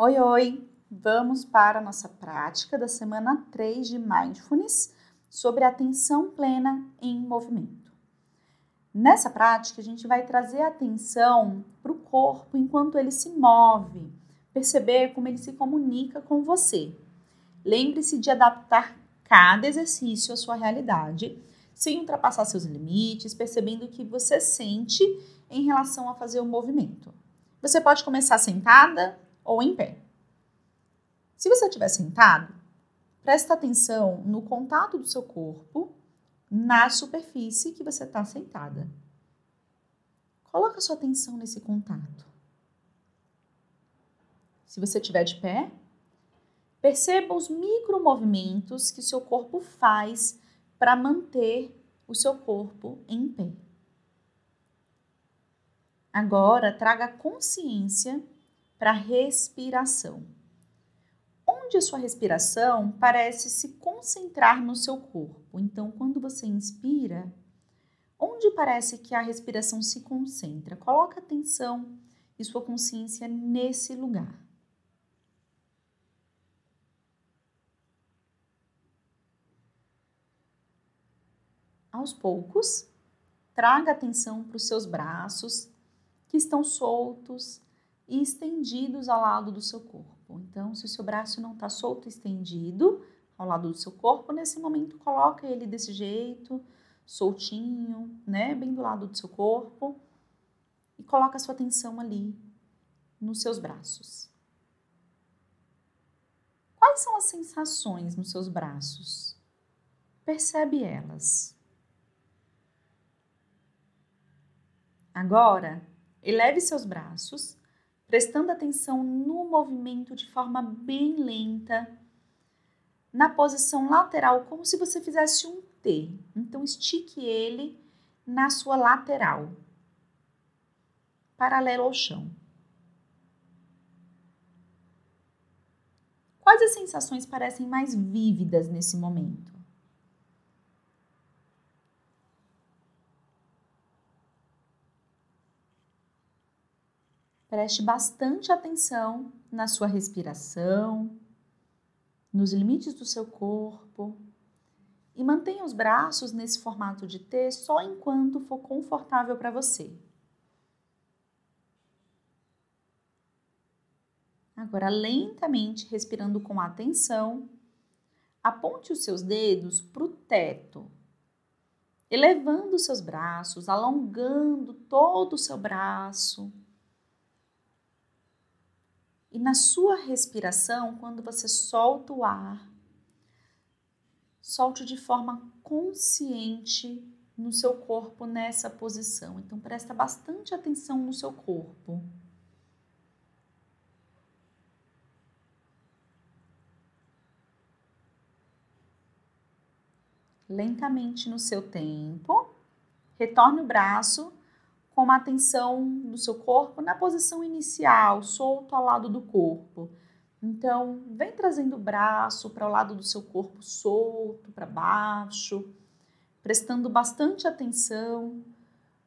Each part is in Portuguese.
Oi, oi! Vamos para a nossa prática da semana 3 de Mindfulness sobre atenção plena em movimento. Nessa prática, a gente vai trazer atenção para o corpo enquanto ele se move, perceber como ele se comunica com você. Lembre-se de adaptar cada exercício à sua realidade, sem ultrapassar seus limites, percebendo o que você sente em relação a fazer o movimento. Você pode começar sentada ou em pé. Se você estiver sentado, presta atenção no contato do seu corpo na superfície que você está sentada. Coloca sua atenção nesse contato. Se você estiver de pé, perceba os micromovimentos que seu corpo faz para manter o seu corpo em pé. Agora, traga consciência para a respiração. Onde a sua respiração parece se concentrar no seu corpo. Então, quando você inspira, onde parece que a respiração se concentra? Coloque atenção e sua consciência nesse lugar. Aos poucos, traga atenção para os seus braços que estão soltos e estendidos ao lado do seu corpo. Então, se o seu braço não está solto estendido ao lado do seu corpo, nesse momento coloca ele desse jeito, soltinho, né, bem do lado do seu corpo e coloca a sua atenção ali nos seus braços. Quais são as sensações nos seus braços? Percebe elas. Agora, eleve seus braços prestando atenção no movimento de forma bem lenta, na posição lateral, como se você fizesse um T. Então, estique ele na sua lateral, paralelo ao chão. Quais as sensações parecem mais vívidas nesse momento? Preste bastante atenção na sua respiração, nos limites do seu corpo e mantenha os braços nesse formato de T só enquanto for confortável para você. Agora, lentamente, respirando com atenção, aponte os seus dedos para o teto, elevando os seus braços, alongando todo o seu braço e na sua respiração, quando você solta o ar, solte de forma consciente no seu corpo nessa posição. Então presta bastante atenção no seu corpo. Lentamente no seu tempo, retorne o braço com uma atenção do seu corpo na posição inicial, solto ao lado do corpo. Então, vem trazendo o braço para o lado do seu corpo solto, para baixo, prestando bastante atenção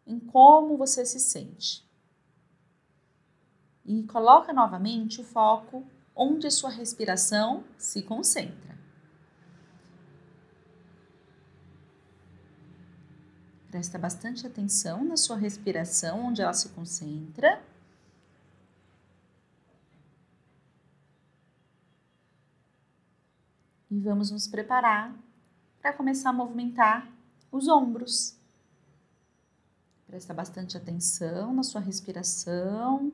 em como você se sente. E coloca novamente o foco onde a sua respiração se concentra. Presta bastante atenção na sua respiração, onde ela se concentra. E vamos nos preparar para começar a movimentar os ombros. Presta bastante atenção na sua respiração.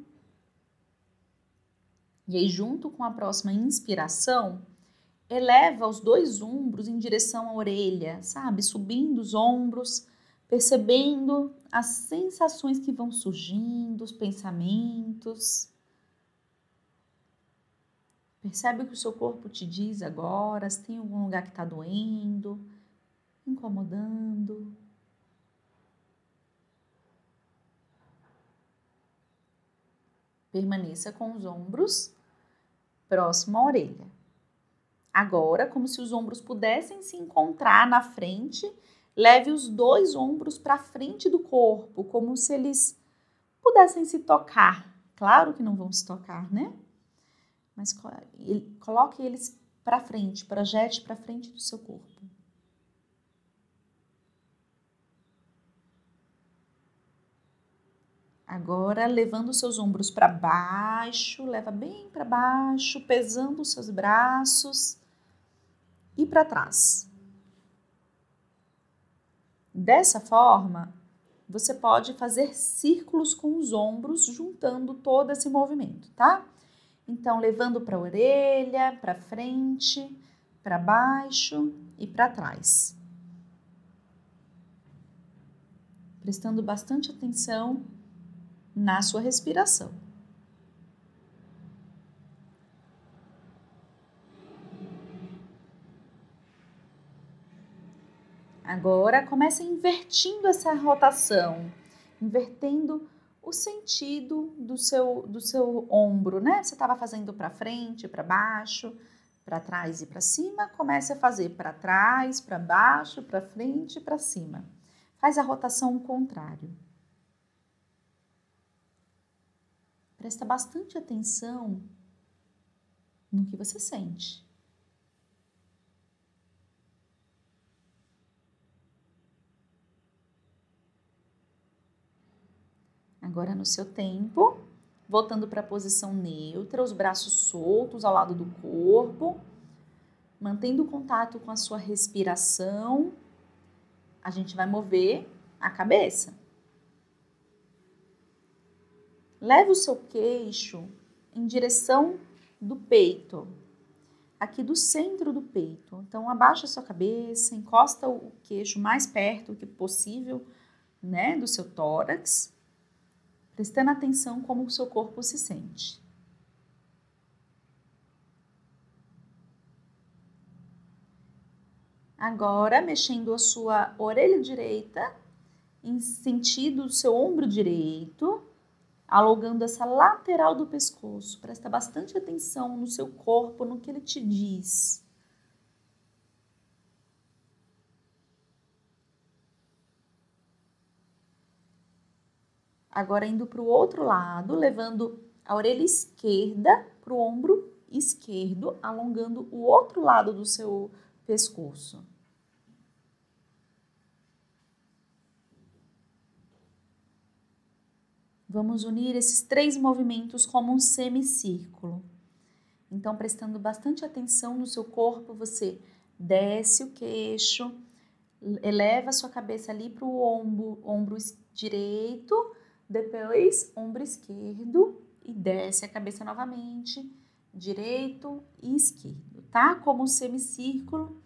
E aí, junto com a próxima inspiração, eleva os dois ombros em direção à orelha, sabe? Subindo os ombros percebendo as sensações que vão surgindo, os pensamentos. Percebe o que o seu corpo te diz agora, se tem algum lugar que está doendo, incomodando. Permaneça com os ombros próximo à orelha. Agora, como se os ombros pudessem se encontrar na frente Leve os dois ombros para frente do corpo, como se eles pudessem se tocar. Claro que não vão se tocar, né? mas coloque eles para frente, projete para frente do seu corpo. Agora, levando os seus ombros para baixo, leva bem para baixo, pesando os seus braços e para trás. Dessa forma, você pode fazer círculos com os ombros, juntando todo esse movimento, tá? Então, levando para a orelha, para frente, para baixo e para trás. Prestando bastante atenção na sua respiração. Agora comece invertindo essa rotação, invertendo o sentido do seu, do seu ombro, né? Você estava fazendo para frente, para baixo, para trás e para cima, comece a fazer para trás, para baixo, para frente e para cima. Faz a rotação contrário. Presta bastante atenção no que você sente. Agora, no seu tempo, voltando para a posição neutra, os braços soltos ao lado do corpo, mantendo contato com a sua respiração, a gente vai mover a cabeça. Leve o seu queixo em direção do peito, aqui do centro do peito. Então, abaixa a sua cabeça, encosta o queixo mais perto que possível, né, do seu tórax prestando atenção como o seu corpo se sente. Agora, mexendo a sua orelha direita em sentido do seu ombro direito, alongando essa lateral do pescoço. Presta bastante atenção no seu corpo, no que ele te diz. Agora indo para o outro lado, levando a orelha esquerda para o ombro esquerdo, alongando o outro lado do seu pescoço. Vamos unir esses três movimentos como um semicírculo. Então, prestando bastante atenção no seu corpo, você desce o queixo, eleva a sua cabeça ali para o ombro, ombro direito depois, ombro esquerdo e desce a cabeça novamente, direito e esquerdo, tá? Como um semicírculo,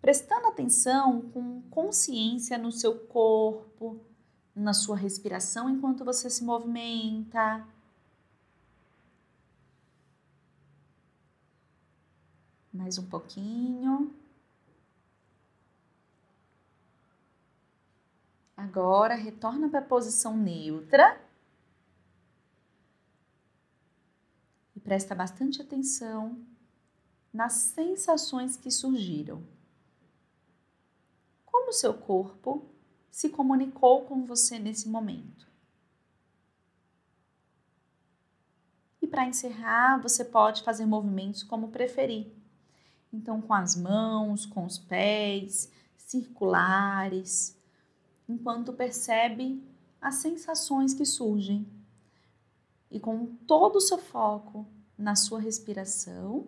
prestando atenção com consciência no seu corpo, na sua respiração enquanto você se movimenta. Mais um pouquinho. Agora, retorna para a posição neutra. E presta bastante atenção nas sensações que surgiram. Como o seu corpo se comunicou com você nesse momento? E para encerrar, você pode fazer movimentos como preferir. Então, com as mãos, com os pés, circulares enquanto percebe as sensações que surgem. E com todo o seu foco na sua respiração,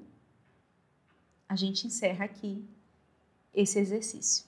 a gente encerra aqui esse exercício.